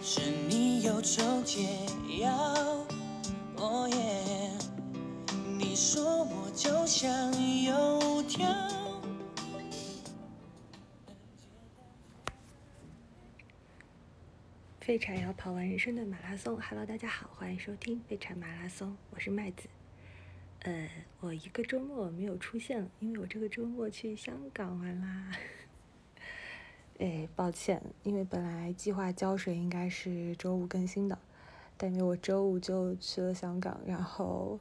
是你忧愁解药。你说我就像油条。废柴要跑完人生的马拉松。Hello，大家好，欢迎收听废柴马拉松，我是麦子。呃，我一个周末没有出现了，因为我这个周末去香港玩啦。哎，抱歉，因为本来计划浇水应该是周五更新的，但因为我周五就去了香港，然后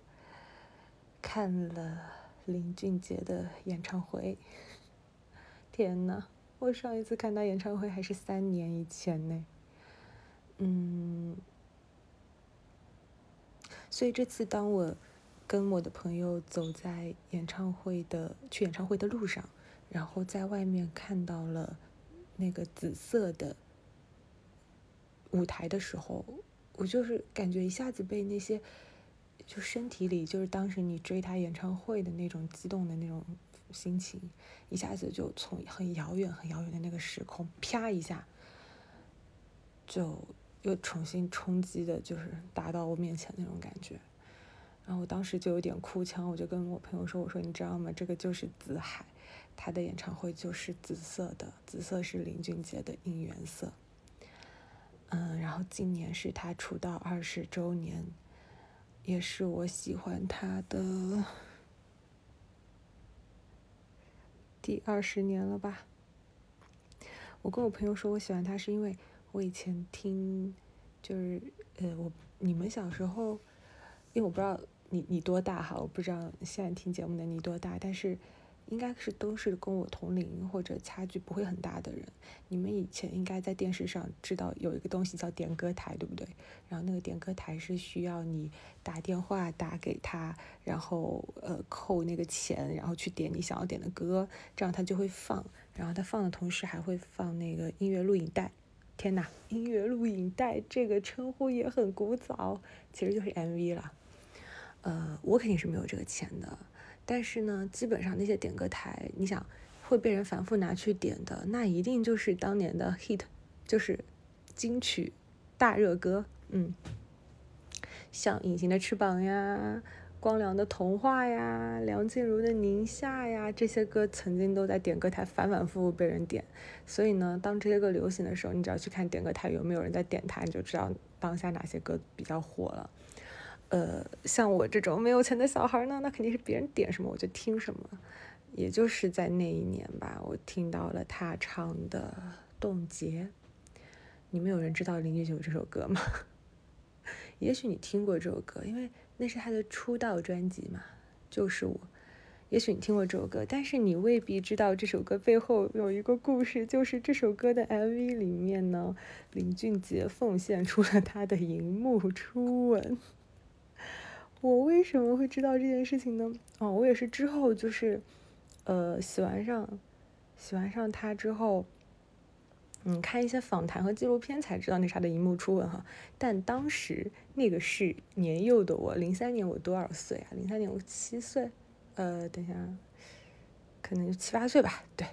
看了林俊杰的演唱会。天呐，我上一次看他演唱会还是三年以前呢。嗯，所以这次当我跟我的朋友走在演唱会的去演唱会的路上，然后在外面看到了那个紫色的舞台的时候，我就是感觉一下子被那些就身体里就是当时你追他演唱会的那种激动的那种心情，一下子就从很遥远很遥远的那个时空啪一下就。又重新冲击的，就是打到我面前那种感觉，然后我当时就有点哭腔，我就跟我朋友说：“我说你知道吗？这个就是紫海，他的演唱会就是紫色的，紫色是林俊杰的应援色。”嗯，然后今年是他出道二十周年，也是我喜欢他的第二十年了吧。我跟我朋友说我喜欢他是因为。我以前听，就是呃，我你们小时候，因为我不知道你你多大哈，我不知道现在听节目的你多大，但是应该是都是跟我同龄或者差距不会很大的人。你们以前应该在电视上知道有一个东西叫点歌台，对不对？然后那个点歌台是需要你打电话打给他，然后呃扣那个钱，然后去点你想要点的歌，这样他就会放。然后他放的同时还会放那个音乐录影带。天呐，音乐录影带这个称呼也很古早，其实就是 MV 了。呃，我肯定是没有这个钱的，但是呢，基本上那些点歌台，你想会被人反复拿去点的，那一定就是当年的 hit，就是金曲大热歌。嗯，像《隐形的翅膀》呀。光良的童话呀，梁静茹的宁夏呀，这些歌曾经都在点歌台反反复复被人点，所以呢，当这些歌流行的时候，你只要去看点歌台有没有人在点它，你就知道当下哪些歌比较火了。呃，像我这种没有钱的小孩呢，那肯定是别人点什么我就听什么。也就是在那一年吧，我听到了他唱的《冻结》。你们有人知道林俊杰这首歌吗？也许你听过这首歌，因为。那是他的出道专辑嘛，就是我。也许你听过这首歌，但是你未必知道这首歌背后有一个故事，就是这首歌的 MV 里面呢，林俊杰奉献出了他的荧幕初吻。我为什么会知道这件事情呢？哦，我也是之后就是，呃，喜欢上，喜欢上他之后。嗯，看一些访谈和纪录片才知道那啥的荧幕初吻哈。但当时那个是年幼的我，零三年我多少岁啊？零三年我七岁，呃，等一下，可能就七八岁吧。对，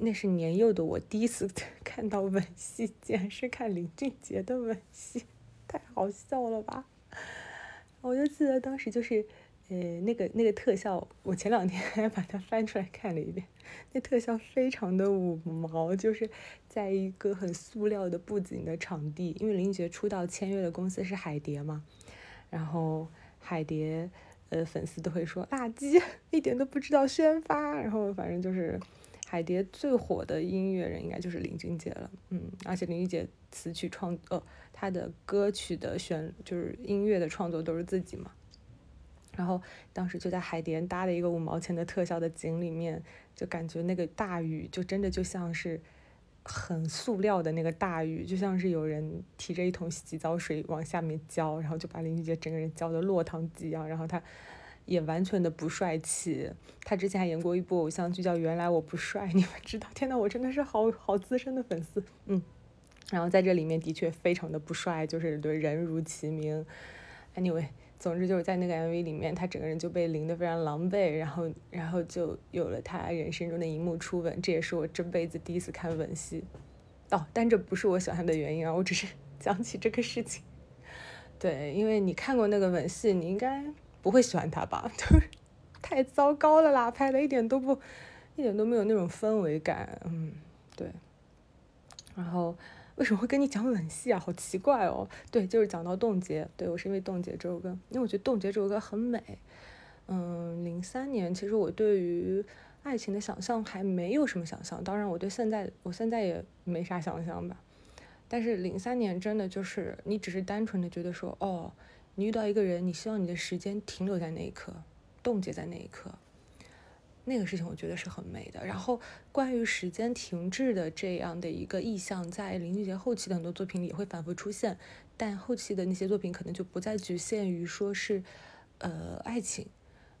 那是年幼的我第一次 看到吻戏，竟然是看林俊杰的吻戏，太好笑了吧！我就记得当时就是。呃，那个那个特效，我前两天还把它翻出来看了一遍。那特效非常的五毛，就是在一个很塑料的布景的场地，因为林俊杰出道签约的公司是海蝶嘛，然后海蝶呃粉丝都会说垃圾，一点都不知道宣发，然后反正就是海蝶最火的音乐人应该就是林俊杰了，嗯，而且林俊杰词曲创呃他的歌曲的选就是音乐的创作都是自己嘛。然后当时就在海蝶搭了一个五毛钱的特效的景里面，就感觉那个大雨就真的就像是很塑料的那个大雨，就像是有人提着一桶洗澡水往下面浇，然后就把林俊杰整个人浇得落汤鸡一样。然后他也完全的不帅气，他之前还演过一部偶像剧叫《原来我不帅》，你们知道？天呐，我真的是好好资深的粉丝，嗯。然后在这里面的确非常的不帅，就是对人如其名。Anyway。总之就是在那个 MV 里面，他整个人就被淋得非常狼狈，然后，然后就有了他人生中的一幕初吻，这也是我这辈子第一次看吻戏。哦，但这不是我喜欢他的原因啊，我只是 讲起这个事情。对，因为你看过那个吻戏，你应该不会喜欢他吧？就是太糟糕了啦，拍的一点都不，一点都没有那种氛围感。嗯，对。然后为什么会跟你讲吻戏啊？好奇怪哦。对，就是讲到冻结。对我是因为冻结这首歌，因为我觉得冻结这首歌很美。嗯，零三年其实我对于爱情的想象还没有什么想象，当然我对现在我现在也没啥想象吧。但是零三年真的就是你只是单纯的觉得说，哦，你遇到一个人，你希望你的时间停留在那一刻，冻结在那一刻，那个事情我觉得是很美的。然后关于时间停滞的这样的一个意象，在林俊杰后期的很多作品里也会反复出现，但后期的那些作品可能就不再局限于说是，呃，爱情。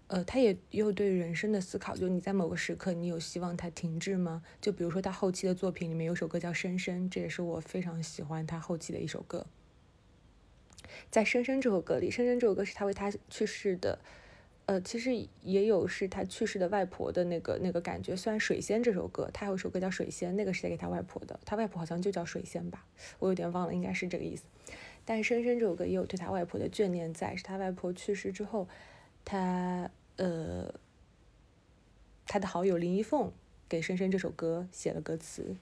呃，他也有对人生的思考，就你在某个时刻，你有希望它停滞吗？就比如说他后期的作品里面有首歌叫《深深》，这也是我非常喜欢他后期的一首歌。在《深深》这首歌里，《深深》这首歌是他为他去世的，呃，其实也有是他去世的外婆的那个那个感觉。虽然《水仙》这首歌，他有首歌叫《水仙》，那个是写给他外婆的，他外婆好像就叫水仙吧，我有点忘了，应该是这个意思。但《深深》这首歌也有对他外婆的眷念在，是他外婆去世之后，他。呃，他的好友林一凤给《深深》这首歌写了歌词。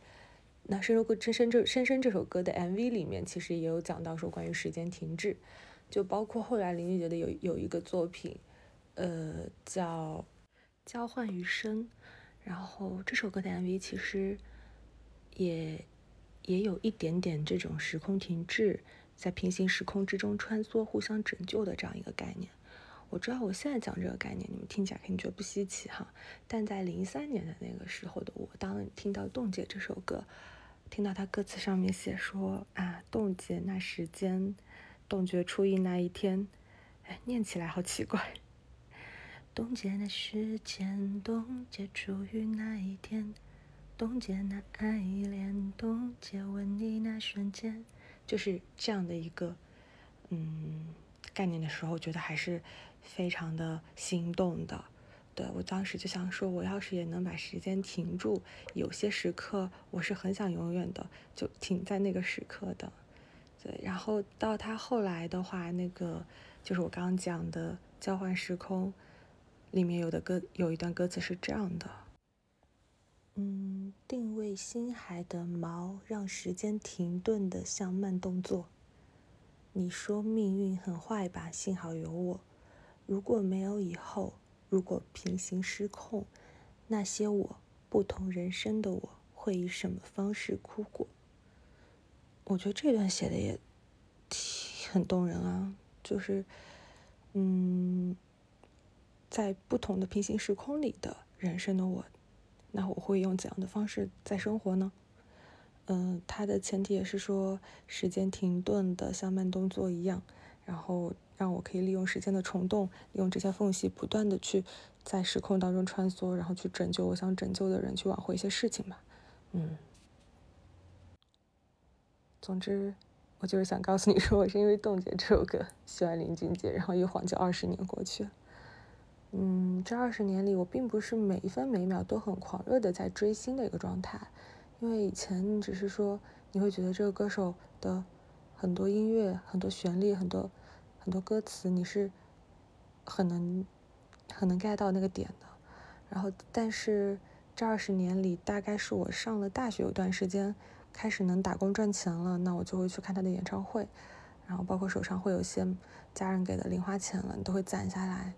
那《深深》歌《深深》这《深深》这首歌的 MV 里面，其实也有讲到说关于时间停滞，就包括后来林俊杰的有有一个作品，呃，叫《交换余生》，然后这首歌的 MV 其实也也有一点点这种时空停滞，在平行时空之中穿梭、互相拯救的这样一个概念。我知道我现在讲这个概念，你们听起来肯定觉得不稀奇哈。但在零三年的那个时候的我，当听到《冻结》这首歌，听到他歌词上面写说啊，冻结那时间，冻结初一那一天，哎，念起来好奇怪。冻结那时间，冻结初遇那一天，冻结那爱恋，冻结吻你那瞬间，就是这样的一个嗯概念的时候，觉得还是。非常的心动的，对我当时就想说，我要是也能把时间停住，有些时刻我是很想永远的就停在那个时刻的，对。然后到他后来的话，那个就是我刚刚讲的交换时空里面有的歌，有一段歌词是这样的，嗯，定位心海的锚，让时间停顿的像慢动作。你说命运很坏吧？幸好有我。如果没有以后，如果平行失控，那些我不同人生的我会以什么方式哭过？我觉得这段写的也 很动人啊，就是，嗯，在不同的平行时空里的人生的我，那我会用怎样的方式在生活呢？嗯，它的前提也是说时间停顿的像慢动作一样，然后。让我可以利用时间的虫洞，利用这些缝隙，不断的去在时空当中穿梭，然后去拯救我想拯救的人，去挽回一些事情吧。嗯，总之，我就是想告诉你说，我是因为《冻结》这首歌喜欢林俊杰，然后一晃就二十年过去。嗯，这二十年里，我并不是每一分每秒都很狂热的在追星的一个状态，因为以前只是说你会觉得这个歌手的很多音乐、很多旋律、很多。很多歌词你是很能很能 get 到那个点的，然后但是这二十年里，大概是我上了大学有段时间开始能打工赚钱了，那我就会去看他的演唱会，然后包括手上会有一些家人给的零花钱了，你都会攒下来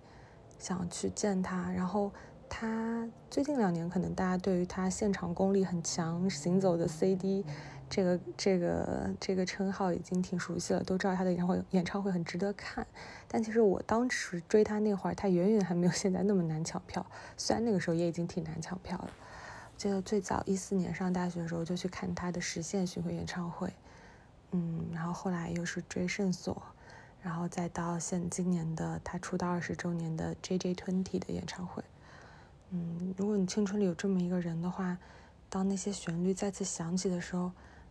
想去见他。然后他最近两年可能大家对于他现场功力很强，行走的 CD。这个这个这个称号已经挺熟悉了，都知道他的演唱会演唱会很值得看。但其实我当时追他那会儿，他远远还没有现在那么难抢票。虽然那个时候也已经挺难抢票了。记得最早一四年上大学的时候就去看他的实现巡回演唱会，嗯，然后后来又是追圣所，然后再到现今年的他出道二十周年的 J J Twenty 的演唱会。嗯，如果你青春里有这么一个人的话，当那些旋律再次响起的时候。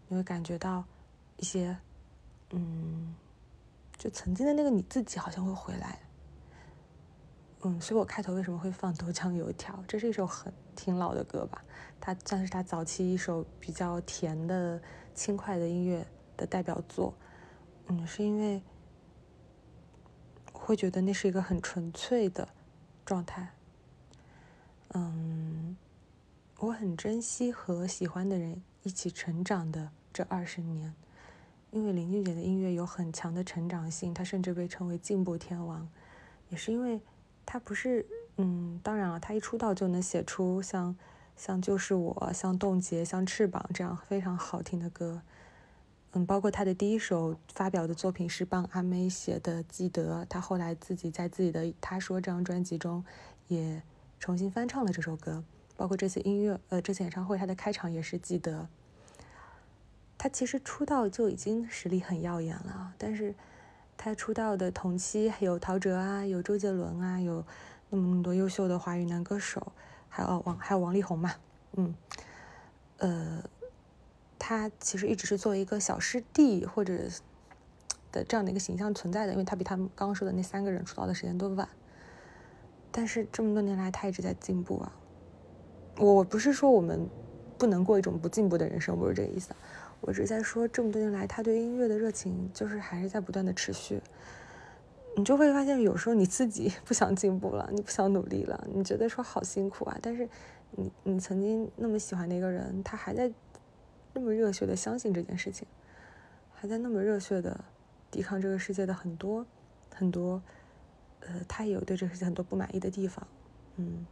你会感觉到一些，嗯，就曾经的那个你自己好像会回来，嗯，所以我开头为什么会放《豆浆油条》？这是一首很挺老的歌吧？它算是他早期一首比较甜的、轻快的音乐的代表作，嗯，是因为会觉得那是一个很纯粹的状态，嗯，我很珍惜和喜欢的人一起成长的这二十年，因为林俊杰的音乐有很强的成长性，他甚至被称为进步天王，也是因为他不是，嗯，当然了，他一出道就能写出像。像就是我，像冻结，像翅膀这样非常好听的歌，嗯，包括他的第一首发表的作品是帮阿妹写的《记得》，他后来自己在自己的《他说》这张专辑中也重新翻唱了这首歌，包括这次音乐，呃，这次演唱会他的开场也是《记得》。他其实出道就已经实力很耀眼了，但是他出道的同期有陶喆啊，有周杰伦啊，有那么那么多优秀的华语男歌手。还有王，还有王力宏嘛，嗯，呃，他其实一直是作为一个小师弟或者的这样的一个形象存在的，因为他比他们刚刚说的那三个人出道的时间都晚。但是这么多年来，他一直在进步啊。我不是说我们不能过一种不进步的人生，不是这个意思。我只是在说，这么多年来，他对音乐的热情就是还是在不断的持续。你就会发现，有时候你自己 不想进步了，你不想努力了，你觉得说好辛苦啊。但是，你你曾经那么喜欢的一个人，他还在那么热血的相信这件事情，还在那么热血的抵抗这个世界的很多很多，呃，他也有对这个世界很多不满意的地方，嗯。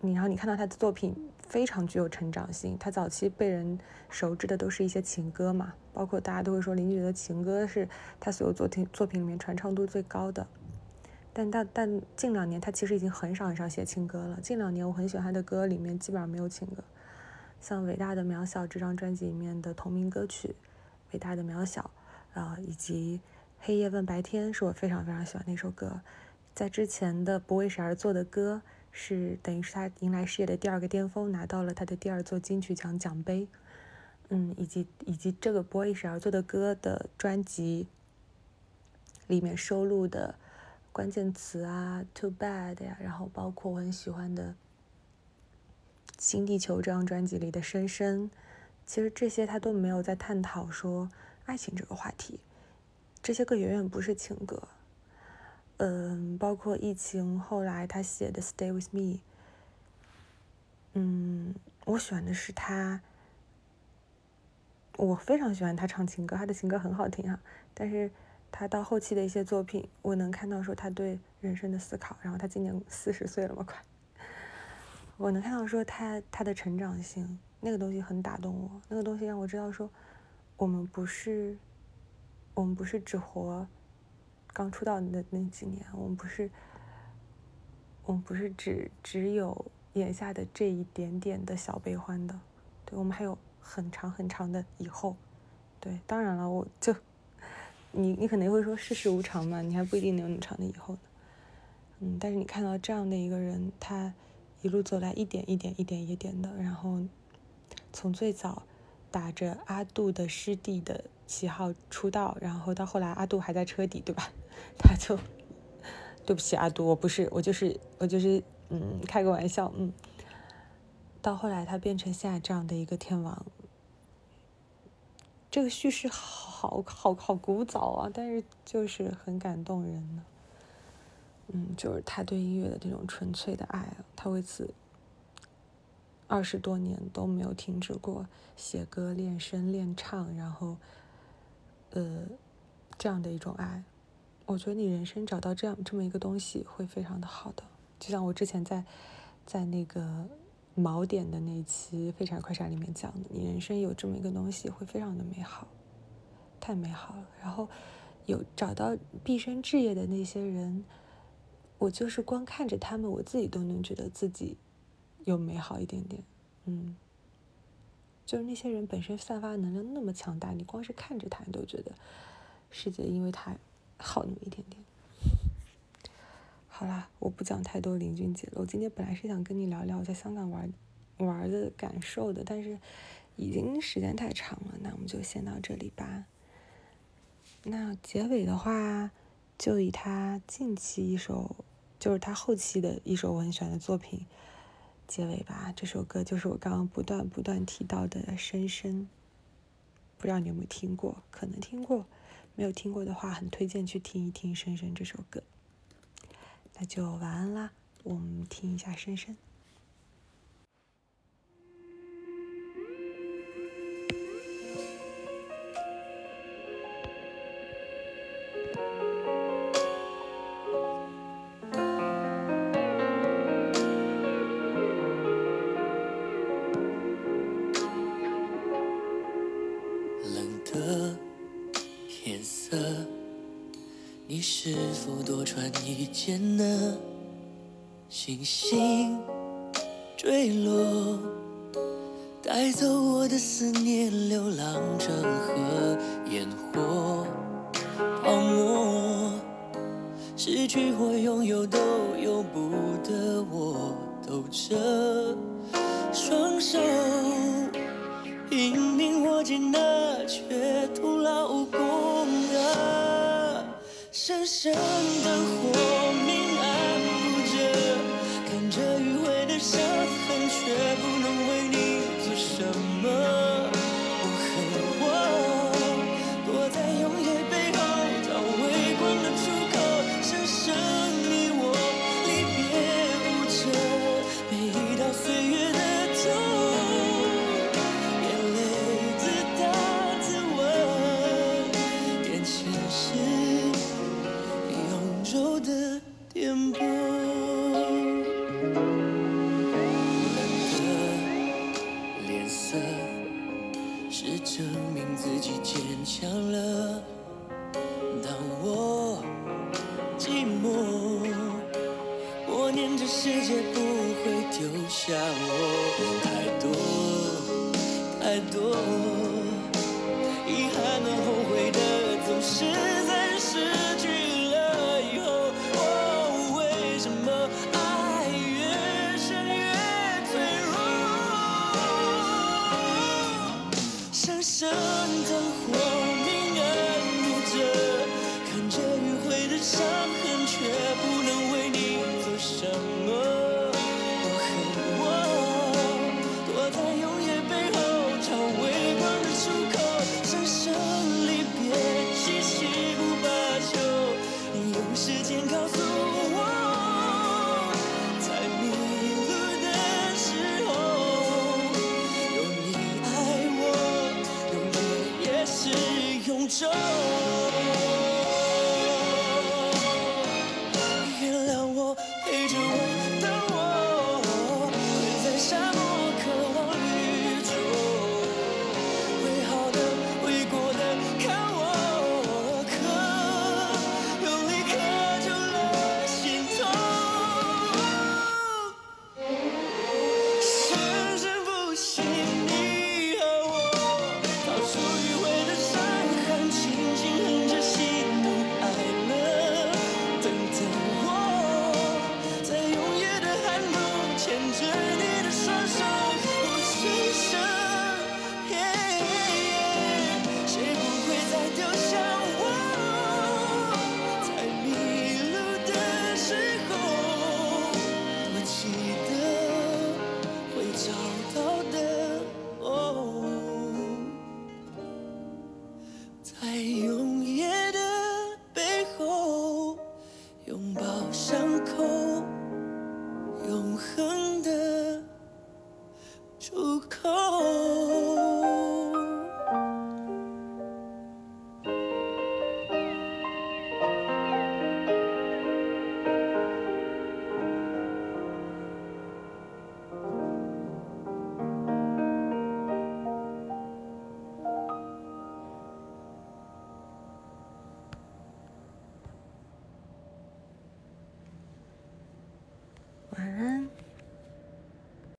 你然后你看到他的作品非常具有成长性，他早期被人熟知的都是一些情歌嘛，包括大家都会说林俊杰的情歌是他所有作品作品里面传唱度最高的。但但但近两年他其实已经很少很少写情歌了。近两年我很喜欢他的歌里面基本上没有情歌，像《伟大的渺小》这张专辑里面的同名歌曲《伟大的渺小》，啊，以及《黑夜问白天》是我非常非常喜欢的一首歌，在之前的《不为谁而作的歌》。是等于是他迎来事业的第二个巅峰，拿到了他的第二座金曲奖奖杯，嗯，以及以及这个《Boy 是而做的歌》的专辑里面收录的关键词啊，Too Bad 呀，然后包括我很喜欢的《新地球》这张专辑里的《深深》，其实这些他都没有在探讨说爱情这个话题，这些歌远远不是情歌。嗯，包括疫情后来他写的《Stay with Me》，嗯，我喜欢的是他，我非常喜欢他唱情歌，他的情歌很好听哈。但是他到后期的一些作品，我能看到说他对人生的思考。然后他今年四十岁了嘛，快，我能看到说他他的成长性，那个东西很打动我，那个东西让我知道说，我们不是，我们不是只活。刚出道的那几年，我们不是，我们不是只只有眼下的这一点点的小悲欢的，对我们还有很长很长的以后，对，当然了，我就，你你可能会说世事无常嘛，你还不一定能有那么长的以后呢，嗯，但是你看到这样的一个人，他一路走来，一点一点一点一点的，然后从最早打着阿杜的师弟的旗号出道，然后到后来阿杜还在车底，对吧？他就，对不起阿杜，我不是，我就是我就是，嗯，开个玩笑，嗯。到后来他变成现在这样的一个天王，这个叙事好好好古早啊，但是就是很感动人呢。嗯，就是他对音乐的这种纯粹的爱，他为此二十多年都没有停止过写歌、练声、练唱，然后，呃，这样的一种爱。我觉得你人生找到这样这么一个东西会非常的好的，就像我之前在在那个锚点的那期《废柴快闪》里面讲的，你人生有这么一个东西会非常的美好，太美好了。然后有找到毕生志业的那些人，我就是光看着他们，我自己都能觉得自己有美好一点点。嗯，就是那些人本身散发能量那么强大，你光是看着他，你都觉得世界因为他。好那么一点点。好啦，我不讲太多林俊杰了。我今天本来是想跟你聊聊我在香港玩玩的感受的，但是已经时间太长了，那我们就先到这里吧。那结尾的话，就以他近期一首，就是他后期的一首我很喜欢的作品结尾吧。这首歌就是我刚刚不断不断提到的《深深》。不知道你有没有听过？可能听过，没有听过的话，很推荐去听一听《深深》这首歌。那就晚安啦，我们听一下《深深》。星星坠落，带走我的思念，流浪成河，烟火泡沫，失去或拥有都由不得我，抖着双手，拼命握紧那却徒劳无功啊。深深的火伤痕，却不下我。太多太多，遗憾和后悔的总是